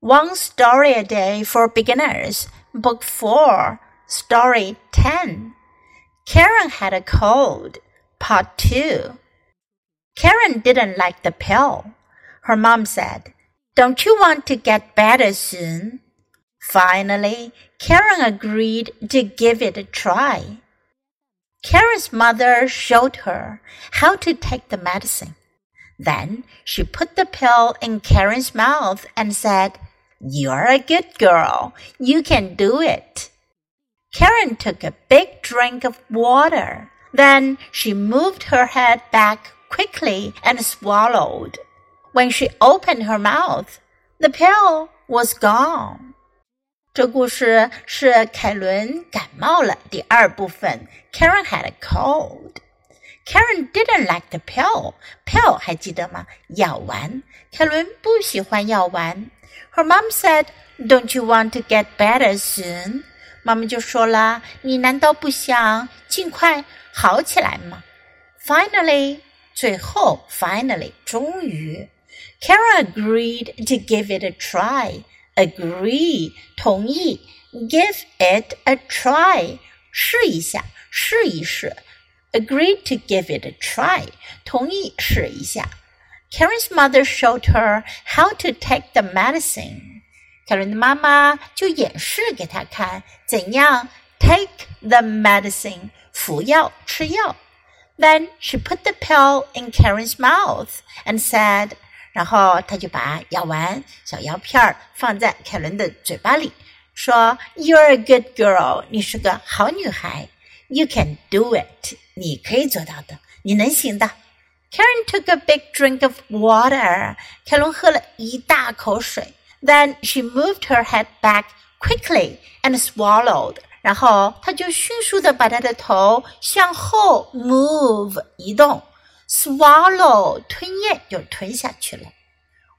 One Story a Day for Beginners, Book 4, Story 10. Karen had a cold, Part 2. Karen didn't like the pill. Her mom said, Don't you want to get better soon? Finally, Karen agreed to give it a try. Karen's mother showed her how to take the medicine. Then she put the pill in Karen's mouth and said, You're a good girl. You can do it. Karen took a big drink of water. Then she moved her head back quickly and swallowed. When she opened her mouth, the pill was gone. 这故事是凯伦感冒了第二部分。Karen had a cold. Karen didn't like the pill. Pill 还记得吗？药丸。凯伦不喜欢药丸。 her mom said, "Don't you want to get better soon?" 妈妈就说啦：“你难道不想尽快好起来吗？”Finally，最后，finally，终于，Karen agreed to give it a try. Agree，同意，give it a try，试一下，试一试。Agreed to give it a try，同意试一下。Karen's mother showed her how to take the medicine. 凯伦的妈妈就演示给她看怎样 take the medicine 服药吃药。Then she put the pill in Karen's mouth and said. 然后他就把药丸、小药片儿放在凯伦的嘴巴里，说：“You're a good girl，你是个好女孩。You can do it，你可以做到的，你能行的。” Karen took a big drink of water，凯伦喝了一大口水。Then she moved her head back quickly and swallowed，然后她就迅速的把她的头向后 move 移动。swallow 吞咽就吞下去了。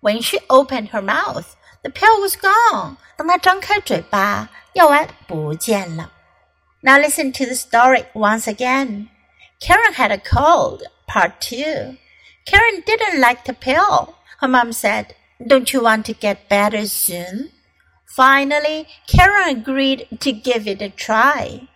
When she opened her mouth, the pill was gone. 当她张开嘴巴，药丸不见了。Now listen to the story once again. Karen had a cold. Part two. Karen didn't like the pill. Her mom said, "Don't you want to get better soon?" Finally, Karen agreed to give it a try.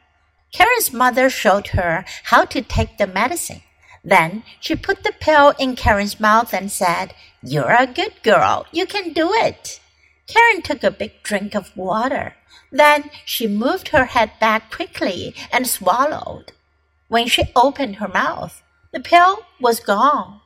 Karen's mother showed her how to take the medicine. Then she put the pill in Karen's mouth and said, You're a good girl. You can do it. Karen took a big drink of water. Then she moved her head back quickly and swallowed. When she opened her mouth, the pill was gone.